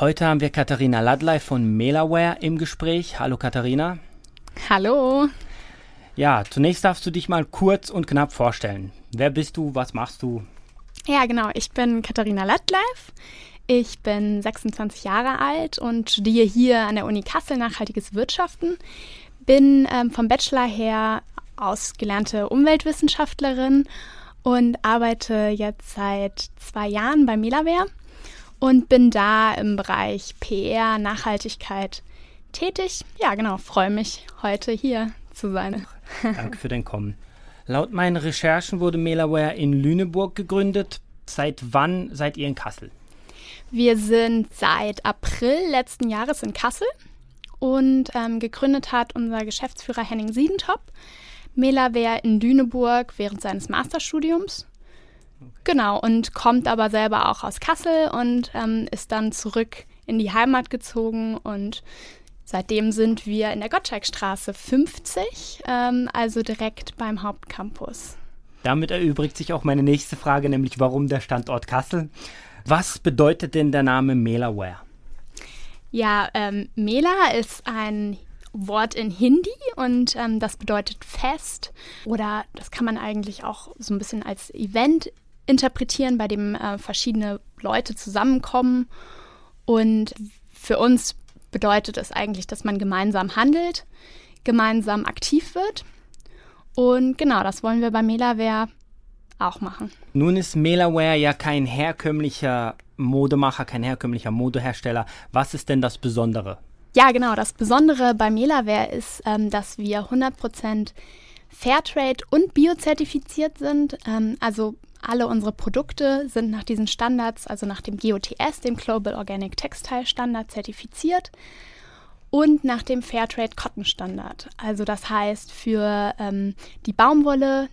Heute haben wir Katharina Ladley von Melaware im Gespräch. Hallo Katharina. Hallo. Ja, zunächst darfst du dich mal kurz und knapp vorstellen. Wer bist du? Was machst du? Ja, genau. Ich bin Katharina Ladleif. Ich bin 26 Jahre alt und studiere hier an der Uni Kassel nachhaltiges Wirtschaften. Bin ähm, vom Bachelor her ausgelernte Umweltwissenschaftlerin und arbeite jetzt seit zwei Jahren bei Melaware und bin da im Bereich PR, Nachhaltigkeit tätig. Ja, genau, freue mich, heute hier zu sein. Danke für dein Kommen. Laut meinen Recherchen wurde Melaware in Lüneburg gegründet. Seit wann seid ihr in Kassel? Wir sind seit April letzten Jahres in Kassel und ähm, gegründet hat unser Geschäftsführer Henning Siedentop Melaware in Lüneburg während seines Masterstudiums. Genau, und kommt aber selber auch aus Kassel und ähm, ist dann zurück in die Heimat gezogen und seitdem sind wir in der Gottschalkstraße 50, ähm, also direkt beim Hauptcampus. Damit erübrigt sich auch meine nächste Frage, nämlich warum der Standort Kassel. Was bedeutet denn der Name Melaware? Ja, ähm, Mela ist ein Wort in Hindi und ähm, das bedeutet Fest oder das kann man eigentlich auch so ein bisschen als Event interpretieren, bei dem äh, verschiedene Leute zusammenkommen. Und für uns bedeutet es eigentlich, dass man gemeinsam handelt, gemeinsam aktiv wird. Und genau, das wollen wir bei Melaware auch machen. Nun ist Melaware ja kein herkömmlicher Modemacher, kein herkömmlicher Modehersteller. Was ist denn das Besondere? Ja, genau. Das Besondere bei Melaware ist, ähm, dass wir 100% Fairtrade und biozertifiziert sind. Ähm, also alle unsere Produkte sind nach diesen Standards, also nach dem GOTS, dem Global Organic Textile Standard, zertifiziert und nach dem Fairtrade Cotton Standard. Also das heißt, für ähm, die Baumwolle,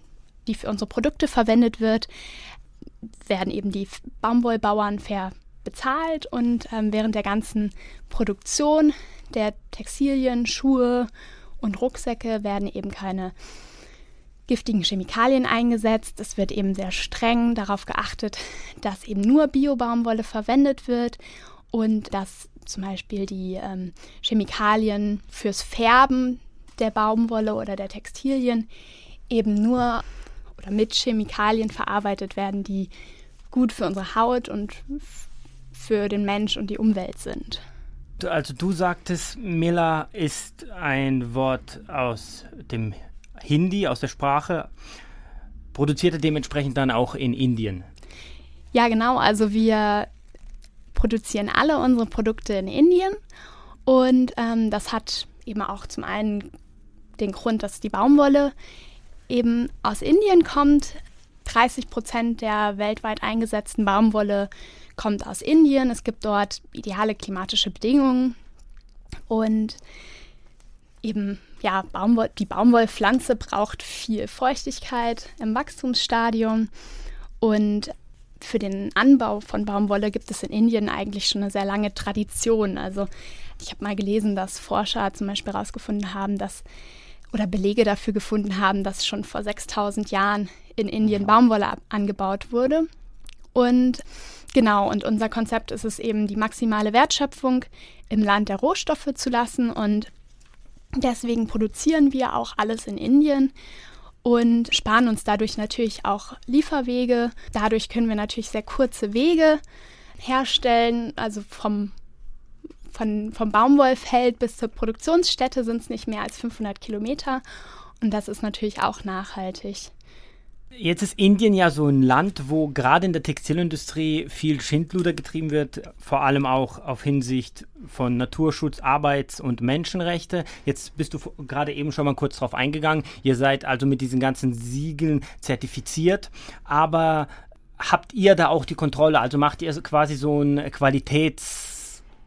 die für unsere Produkte verwendet wird, werden eben die Baumwollbauern fair bezahlt und ähm, während der ganzen Produktion der Textilien, Schuhe und Rucksäcke werden eben keine giftigen Chemikalien eingesetzt. Es wird eben sehr streng darauf geachtet, dass eben nur Bio-Baumwolle verwendet wird und dass zum Beispiel die ähm, Chemikalien fürs Färben der Baumwolle oder der Textilien eben nur oder mit Chemikalien verarbeitet werden, die gut für unsere Haut und für den Mensch und die Umwelt sind. Also du sagtest, Miller ist ein Wort aus dem Hindi, aus der Sprache, produziert er dementsprechend dann auch in Indien. Ja, genau. Also wir produzieren alle unsere Produkte in Indien und ähm, das hat eben auch zum einen den Grund, dass die Baumwolle eben aus Indien kommt. 30 Prozent der weltweit eingesetzten Baumwolle kommt aus Indien. Es gibt dort ideale klimatische Bedingungen und eben ja, Baumwoll, die Baumwollpflanze braucht viel Feuchtigkeit im Wachstumsstadium und für den Anbau von Baumwolle gibt es in Indien eigentlich schon eine sehr lange Tradition. Also ich habe mal gelesen, dass Forscher zum Beispiel herausgefunden haben, dass oder Belege dafür gefunden haben, dass schon vor 6000 Jahren in Indien Baumwolle angebaut wurde. Und genau, und unser Konzept ist es eben, die maximale Wertschöpfung im Land der Rohstoffe zu lassen und Deswegen produzieren wir auch alles in Indien und sparen uns dadurch natürlich auch Lieferwege. Dadurch können wir natürlich sehr kurze Wege herstellen. Also vom, von, vom Baumwollfeld bis zur Produktionsstätte sind es nicht mehr als 500 Kilometer. Und das ist natürlich auch nachhaltig. Jetzt ist Indien ja so ein Land, wo gerade in der Textilindustrie viel Schindluder getrieben wird, vor allem auch auf Hinsicht von Naturschutz, Arbeits- und Menschenrechte. Jetzt bist du gerade eben schon mal kurz drauf eingegangen. Ihr seid also mit diesen ganzen Siegeln zertifiziert, aber habt ihr da auch die Kontrolle? Also macht ihr quasi so eine Qualitäts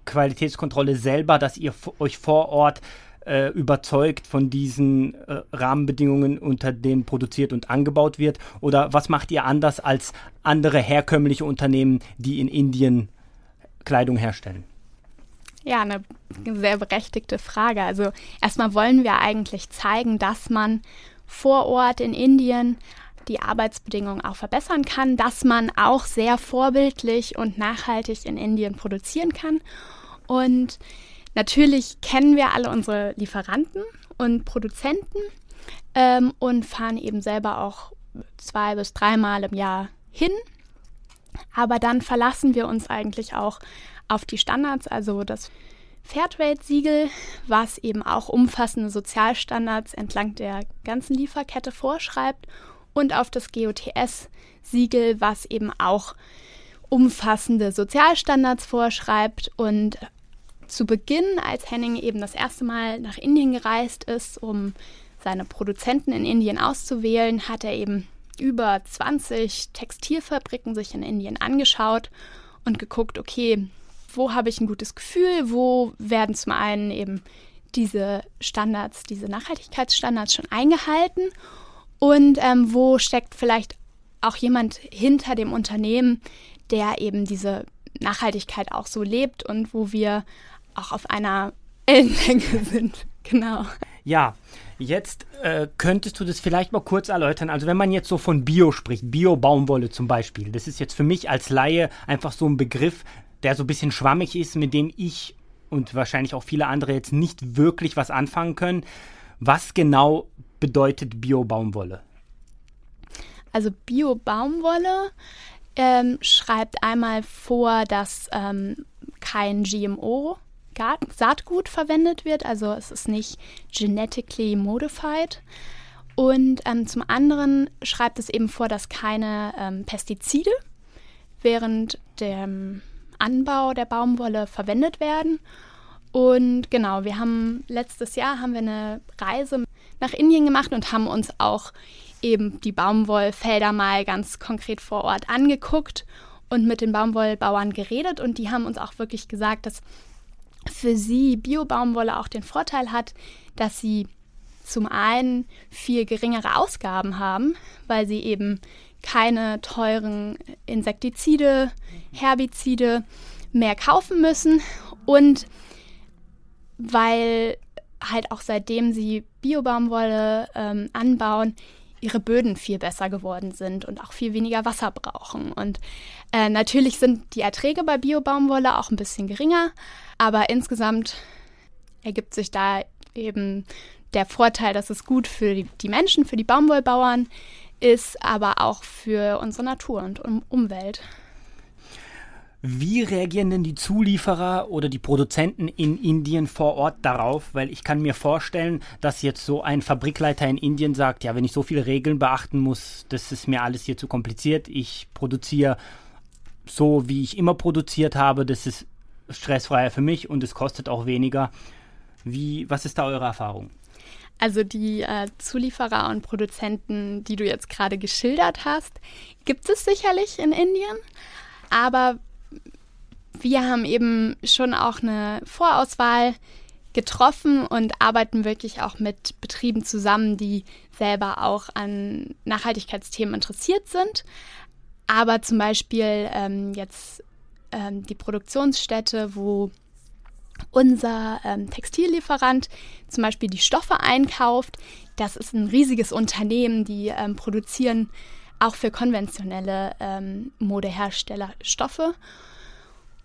Qualitätskontrolle selber, dass ihr euch vor Ort äh, überzeugt von diesen äh, Rahmenbedingungen, unter denen produziert und angebaut wird? Oder was macht ihr anders als andere herkömmliche Unternehmen, die in Indien Kleidung herstellen? Ja, eine sehr berechtigte Frage. Also erstmal wollen wir eigentlich zeigen, dass man vor Ort in Indien die Arbeitsbedingungen auch verbessern kann, dass man auch sehr vorbildlich und nachhaltig in Indien produzieren kann. Und natürlich kennen wir alle unsere Lieferanten und Produzenten ähm, und fahren eben selber auch zwei bis dreimal im Jahr hin. Aber dann verlassen wir uns eigentlich auch auf die Standards, also das Fairtrade-Siegel, was eben auch umfassende Sozialstandards entlang der ganzen Lieferkette vorschreibt, und auf das GOTS-Siegel, was eben auch umfassende Sozialstandards vorschreibt. Und zu Beginn, als Henning eben das erste Mal nach Indien gereist ist, um seine Produzenten in Indien auszuwählen, hat er eben über 20 Textilfabriken sich in Indien angeschaut und geguckt, okay, wo habe ich ein gutes Gefühl, wo werden zum einen eben diese Standards, diese Nachhaltigkeitsstandards schon eingehalten? Und ähm, wo steckt vielleicht auch jemand hinter dem Unternehmen, der eben diese Nachhaltigkeit auch so lebt und wo wir auch auf einer Ellenlänge sind. Genau. Ja, jetzt äh, könntest du das vielleicht mal kurz erläutern. Also wenn man jetzt so von Bio spricht, Bio-Baumwolle zum Beispiel, das ist jetzt für mich als Laie einfach so ein Begriff, der so ein bisschen schwammig ist, mit dem ich und wahrscheinlich auch viele andere jetzt nicht wirklich was anfangen können. Was genau bedeutet Bio-Baumwolle? Also Bio-Baumwolle ähm, schreibt einmal vor, dass ähm, kein GMO Saatgut verwendet wird, also es ist nicht genetically modified. Und ähm, zum anderen schreibt es eben vor, dass keine ähm, Pestizide während dem Anbau der Baumwolle verwendet werden. Und genau, wir haben letztes Jahr haben wir eine Reise nach Indien gemacht und haben uns auch eben die Baumwollfelder mal ganz konkret vor Ort angeguckt und mit den Baumwollbauern geredet und die haben uns auch wirklich gesagt, dass für sie Bio-Baumwolle auch den Vorteil hat, dass sie zum einen viel geringere Ausgaben haben, weil sie eben keine teuren Insektizide, Herbizide mehr kaufen müssen und weil halt auch seitdem sie Biobaumwolle ähm, anbauen, ihre Böden viel besser geworden sind und auch viel weniger Wasser brauchen. Und äh, natürlich sind die Erträge bei Biobaumwolle auch ein bisschen geringer, aber insgesamt ergibt sich da eben der Vorteil, dass es gut für die, Menschen, für die Baumwollbauern ist, aber auch für unsere Natur und um Umwelt. Wie reagieren denn die Zulieferer oder die Produzenten in Indien vor Ort darauf? Weil ich kann mir vorstellen, dass jetzt so ein Fabrikleiter in Indien sagt, ja, wenn ich so viele Regeln beachten muss, das ist mir alles hier zu kompliziert. Ich produziere so, wie ich immer produziert habe. Das ist stressfreier für mich und es kostet auch weniger. Wie, was ist da eure Erfahrung? Also die äh, Zulieferer und Produzenten, die du jetzt gerade geschildert hast, gibt es sicherlich in Indien. Aber wir haben eben schon auch eine Vorauswahl getroffen und arbeiten wirklich auch mit Betrieben zusammen, die selber auch an Nachhaltigkeitsthemen interessiert sind. Aber zum Beispiel ähm, jetzt ähm, die Produktionsstätte, wo unser ähm, Textillieferant zum Beispiel die Stoffe einkauft. Das ist ein riesiges Unternehmen, die ähm, produzieren auch für konventionelle ähm, Modehersteller Stoffe.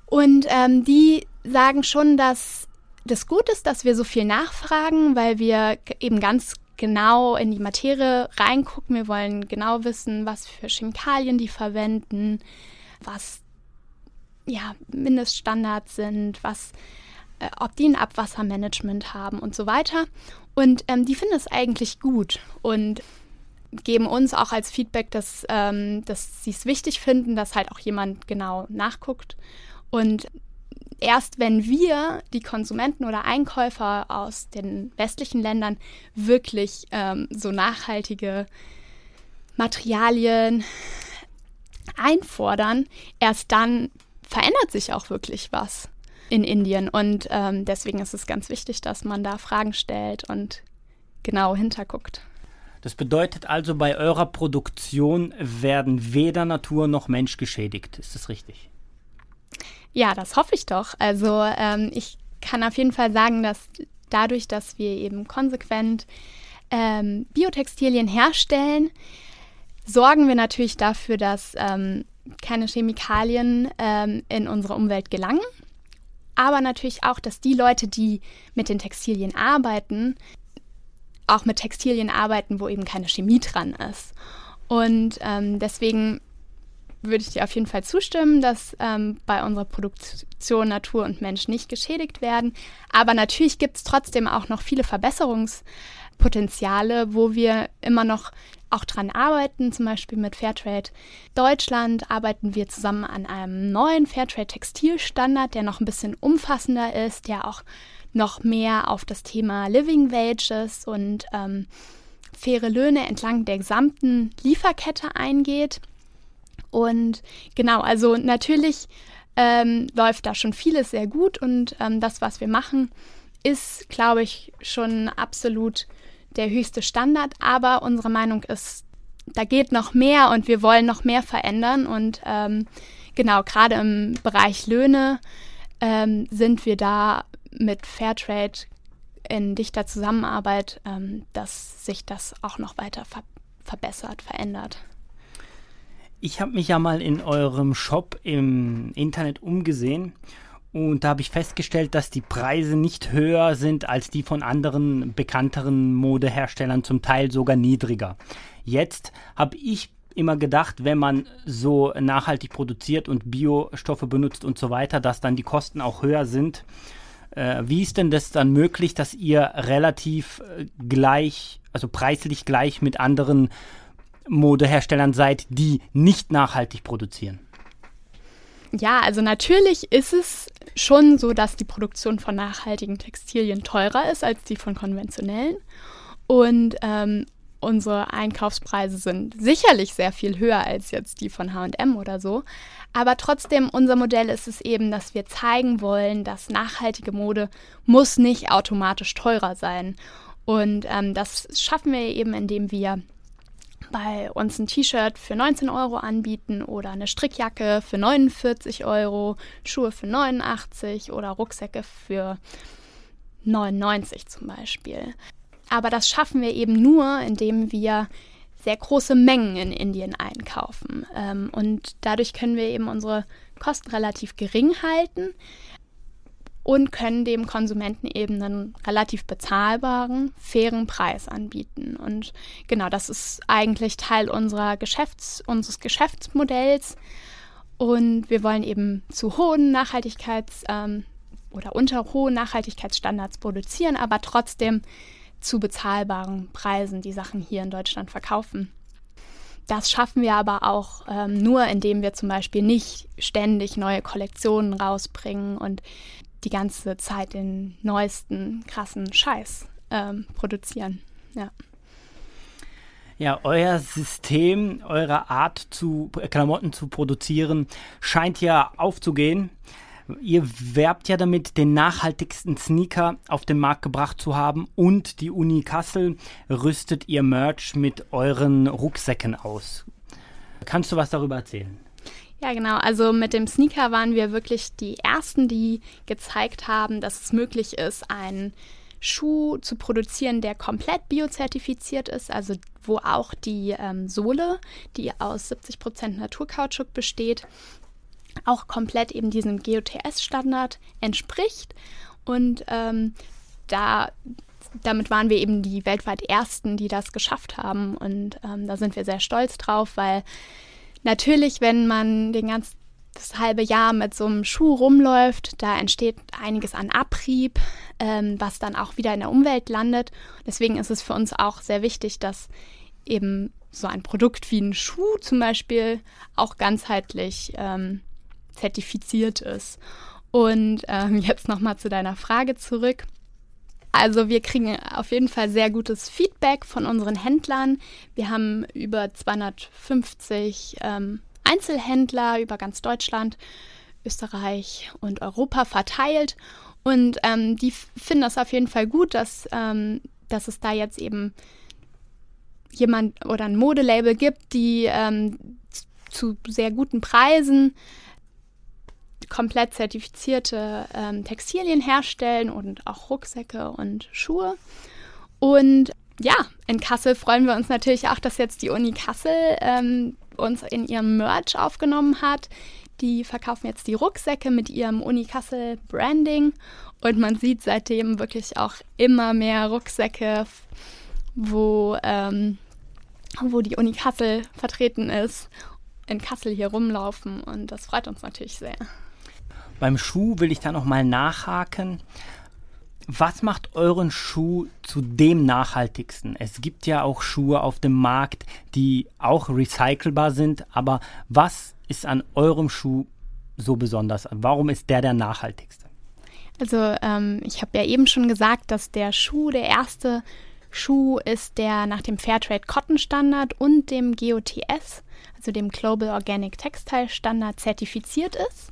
Und ähm, die sagen schon, dass das gut ist, dass wir so viel nachfragen, weil wir eben ganz genau in die Materie reingucken. Wir wollen genau wissen, was für Chemikalien die verwenden, was ja, Mindeststandards sind, was äh, ob die ein Abwassermanagement haben und so weiter. Und ähm, die finden es eigentlich gut und geben uns auch als Feedback, dass, ähm, dass sie es wichtig finden, dass halt auch jemand genau nachguckt. Und erst wenn wir, die Konsumenten oder Einkäufer aus den westlichen Ländern, wirklich ähm, so nachhaltige Materialien einfordern, erst dann verändert sich auch wirklich was in Indien. Und ähm, deswegen ist es ganz wichtig, dass man da Fragen stellt und genau hinterguckt. Das bedeutet also, bei eurer Produktion werden weder Natur noch Mensch geschädigt. Ist das richtig? Ja, das hoffe ich doch. Also ähm, ich kann auf jeden Fall sagen, dass dadurch, dass wir eben konsequent ähm, Biotextilien herstellen, sorgen wir natürlich dafür, dass ähm, keine Chemikalien ähm, in unsere Umwelt gelangen. Aber natürlich auch, dass die Leute, die mit den Textilien arbeiten, auch mit Textilien arbeiten, wo eben keine Chemie dran ist. Und ähm, deswegen würde ich dir auf jeden Fall zustimmen, dass ähm, bei unserer Produktion Natur und Mensch nicht geschädigt werden. Aber natürlich gibt es trotzdem auch noch viele Verbesserungspotenziale, wo wir immer noch auch dran arbeiten. Zum Beispiel mit Fairtrade Deutschland arbeiten wir zusammen an einem neuen Fairtrade Textilstandard, der noch ein bisschen umfassender ist, der auch noch mehr auf das Thema Living Wages und ähm, faire Löhne entlang der gesamten Lieferkette eingeht. Und genau, also natürlich ähm, läuft da schon vieles sehr gut und ähm, das, was wir machen, ist, glaube ich, schon absolut der höchste Standard. Aber unsere Meinung ist, da geht noch mehr und wir wollen noch mehr verändern. Und ähm, genau, gerade im Bereich Löhne ähm, sind wir da mit Fairtrade in dichter Zusammenarbeit, ähm, dass sich das auch noch weiter ver verbessert, verändert. Ich habe mich ja mal in eurem Shop im Internet umgesehen und da habe ich festgestellt, dass die Preise nicht höher sind als die von anderen bekannteren Modeherstellern, zum Teil sogar niedriger. Jetzt habe ich immer gedacht, wenn man so nachhaltig produziert und Biostoffe benutzt und so weiter, dass dann die Kosten auch höher sind. Äh, wie ist denn das dann möglich, dass ihr relativ äh, gleich, also preislich gleich mit anderen Modeherstellern seid, die nicht nachhaltig produzieren? Ja, also natürlich ist es schon so, dass die Produktion von nachhaltigen Textilien teurer ist als die von konventionellen. Und ähm, unsere Einkaufspreise sind sicherlich sehr viel höher als jetzt die von HM oder so. Aber trotzdem, unser Modell ist es eben, dass wir zeigen wollen, dass nachhaltige Mode muss nicht automatisch teurer sein. Und ähm, das schaffen wir eben, indem wir bei uns ein T-Shirt für 19 Euro anbieten oder eine Strickjacke für 49 Euro, Schuhe für 89 oder Rucksäcke für 99 zum Beispiel. Aber das schaffen wir eben nur, indem wir sehr große Mengen in Indien einkaufen. Ähm, und dadurch können wir eben unsere Kosten relativ gering halten und können dem Konsumenten eben einen relativ bezahlbaren, fairen Preis anbieten. Und genau, das ist eigentlich Teil unserer Geschäfts-, unseres Geschäftsmodells. Und wir wollen eben zu hohen Nachhaltigkeits- ähm, oder unter hohen Nachhaltigkeitsstandards produzieren, aber trotzdem zu bezahlbaren Preisen die Sachen hier in Deutschland verkaufen. Das schaffen wir aber auch ähm, nur, indem wir zum Beispiel nicht ständig neue Kollektionen rausbringen und die ganze Zeit den neuesten krassen Scheiß ähm, produzieren. Ja. Ja, euer System, eure Art zu Klamotten zu produzieren, scheint ja aufzugehen. Ihr werbt ja damit, den nachhaltigsten Sneaker auf den Markt gebracht zu haben und die Uni Kassel rüstet ihr Merch mit euren Rucksäcken aus. Kannst du was darüber erzählen? Ja, genau. Also mit dem Sneaker waren wir wirklich die Ersten, die gezeigt haben, dass es möglich ist, einen Schuh zu produzieren, der komplett biozertifiziert ist, also wo auch die ähm, Sohle, die aus 70% Naturkautschuk besteht, auch komplett eben diesem GOTS-Standard entspricht. Und ähm, da damit waren wir eben die weltweit Ersten, die das geschafft haben. Und ähm, da sind wir sehr stolz drauf, weil Natürlich, wenn man den ganzen das halbe Jahr mit so einem Schuh rumläuft, da entsteht einiges an Abrieb, ähm, was dann auch wieder in der Umwelt landet. Deswegen ist es für uns auch sehr wichtig, dass eben so ein Produkt wie ein Schuh zum Beispiel auch ganzheitlich ähm, zertifiziert ist. Und ähm, jetzt nochmal zu deiner Frage zurück. Also wir kriegen auf jeden Fall sehr gutes Feedback von unseren Händlern. Wir haben über 250 ähm, Einzelhändler über ganz Deutschland, Österreich und Europa verteilt. Und ähm, die finden das auf jeden Fall gut, dass, ähm, dass es da jetzt eben jemand oder ein Modelabel gibt, die ähm, zu sehr guten Preisen komplett zertifizierte ähm, Textilien herstellen und auch Rucksäcke und Schuhe. Und ja, in Kassel freuen wir uns natürlich auch, dass jetzt die Uni Kassel ähm, uns in ihrem Merch aufgenommen hat. Die verkaufen jetzt die Rucksäcke mit ihrem Uni Kassel Branding und man sieht seitdem wirklich auch immer mehr Rucksäcke, wo, ähm, wo die Uni Kassel vertreten ist, in Kassel hier rumlaufen und das freut uns natürlich sehr. Beim Schuh will ich da nochmal nachhaken. Was macht euren Schuh zu dem nachhaltigsten? Es gibt ja auch Schuhe auf dem Markt, die auch recycelbar sind, aber was ist an eurem Schuh so besonders? Warum ist der der nachhaltigste? Also ähm, ich habe ja eben schon gesagt, dass der Schuh der erste Schuh ist, der nach dem Fairtrade Cotton Standard und dem GOTS, also dem Global Organic Textile Standard, zertifiziert ist.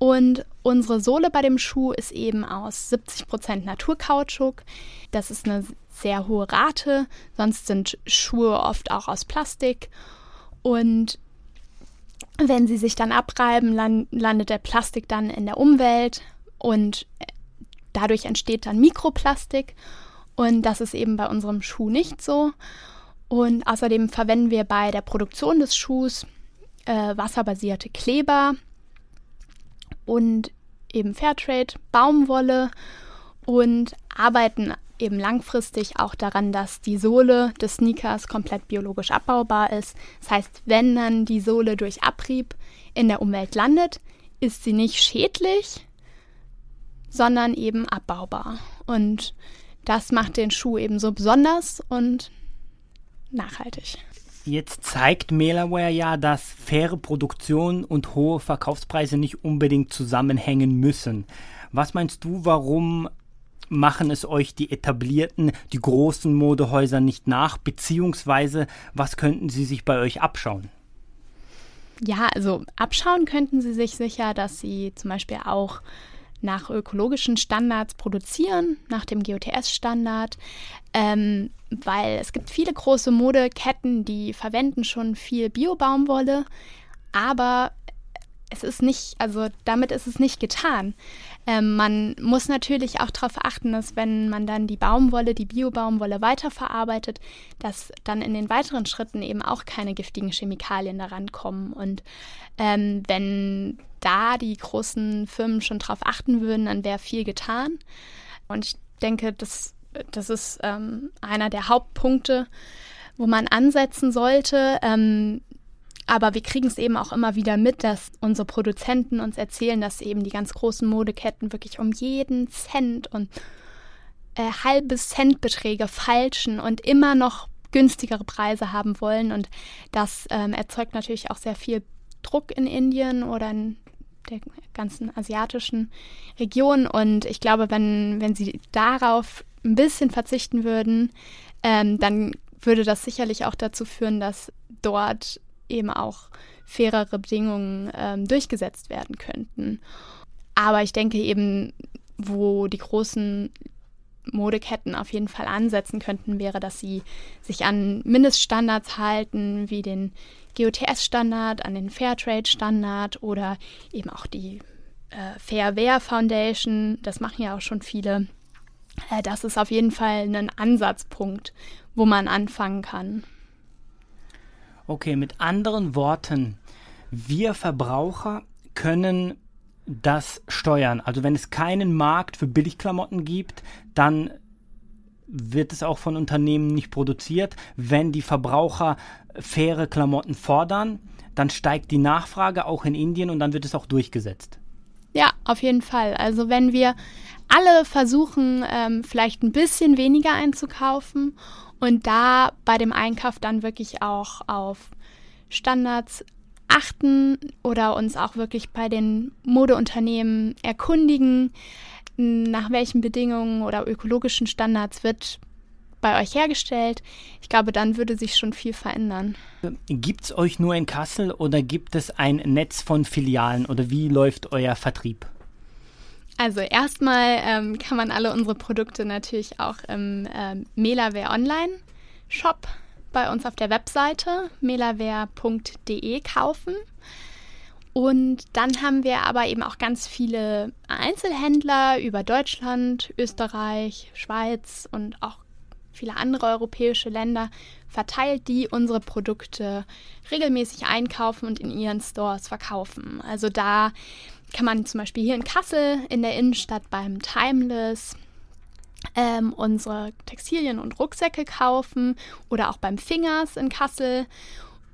Und unsere Sohle bei dem Schuh ist eben aus 70% Naturkautschuk. Das ist eine sehr hohe Rate. Sonst sind Schuhe oft auch aus Plastik. Und wenn sie sich dann abreiben, landet der Plastik dann in der Umwelt und dadurch entsteht dann Mikroplastik. Und das ist eben bei unserem Schuh nicht so. Und außerdem verwenden wir bei der Produktion des Schuhs äh, wasserbasierte Kleber und eben Fairtrade, Baumwolle und arbeiten eben langfristig auch daran, dass die Sohle des Sneakers komplett biologisch abbaubar ist. Das heißt, wenn dann die Sohle durch Abrieb in der Umwelt landet, ist sie nicht schädlich, sondern eben abbaubar. Und das macht den Schuh eben so besonders und nachhaltig. Jetzt zeigt Mailaware ja, dass faire Produktion und hohe Verkaufspreise nicht unbedingt zusammenhängen müssen. Was meinst du, warum machen es euch die etablierten, die großen Modehäuser nicht nach? Beziehungsweise, was könnten sie sich bei euch abschauen? Ja, also abschauen könnten sie sich sicher, dass sie zum Beispiel auch nach ökologischen Standards produzieren, nach dem GOTS-Standard, ähm, weil es gibt viele große Modeketten, die verwenden schon viel Biobaumwolle, aber es ist nicht, also damit ist es nicht getan. Ähm, man muss natürlich auch darauf achten, dass wenn man dann die Baumwolle, die Biobaumwolle weiterverarbeitet, dass dann in den weiteren Schritten eben auch keine giftigen Chemikalien daran kommen. Und ähm, wenn da die großen Firmen schon drauf achten würden, dann wäre viel getan. Und ich denke, das, das ist ähm, einer der Hauptpunkte, wo man ansetzen sollte. Ähm, aber wir kriegen es eben auch immer wieder mit, dass unsere Produzenten uns erzählen, dass eben die ganz großen Modeketten wirklich um jeden Cent und äh, halbe Centbeträge falschen und immer noch günstigere Preise haben wollen. Und das ähm, erzeugt natürlich auch sehr viel Druck in Indien oder in der ganzen asiatischen Region. Und ich glaube, wenn, wenn sie darauf ein bisschen verzichten würden, ähm, dann würde das sicherlich auch dazu führen, dass dort eben auch fairere Bedingungen ähm, durchgesetzt werden könnten. Aber ich denke eben, wo die großen Modeketten auf jeden Fall ansetzen könnten, wäre, dass sie sich an Mindeststandards halten, wie den GOTS-Standard, an den Fairtrade-Standard oder eben auch die äh, Fairware Foundation. Das machen ja auch schon viele. Äh, das ist auf jeden Fall ein Ansatzpunkt, wo man anfangen kann. Okay, mit anderen Worten, wir Verbraucher können das steuern. Also wenn es keinen Markt für Billigklamotten gibt, dann wird es auch von Unternehmen nicht produziert. Wenn die Verbraucher faire Klamotten fordern, dann steigt die Nachfrage auch in Indien und dann wird es auch durchgesetzt. Ja, auf jeden Fall. Also wenn wir alle versuchen, ähm, vielleicht ein bisschen weniger einzukaufen und da bei dem Einkauf dann wirklich auch auf Standards achten oder uns auch wirklich bei den Modeunternehmen erkundigen, nach welchen Bedingungen oder ökologischen Standards wird bei euch hergestellt. Ich glaube, dann würde sich schon viel verändern. Gibt es euch nur in Kassel oder gibt es ein Netz von Filialen oder wie läuft euer Vertrieb? Also erstmal ähm, kann man alle unsere Produkte natürlich auch im ähm, Melaware Online Shop bei uns auf der Webseite melaware.de kaufen. Und dann haben wir aber eben auch ganz viele Einzelhändler über Deutschland, Österreich, Schweiz und auch viele andere europäische Länder verteilt, die unsere Produkte regelmäßig einkaufen und in ihren Stores verkaufen. Also da kann man zum Beispiel hier in Kassel in der Innenstadt beim Timeless ähm, unsere Textilien und Rucksäcke kaufen oder auch beim Fingers in Kassel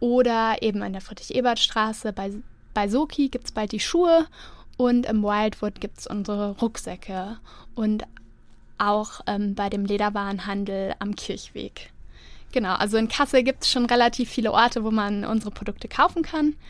oder eben an der Friedrich-Ebert-Straße bei, bei Soki gibt es bald die Schuhe und im Wildwood gibt es unsere Rucksäcke und auch ähm, bei dem Lederwarenhandel am Kirchweg. Genau, also in Kassel gibt es schon relativ viele Orte, wo man unsere Produkte kaufen kann.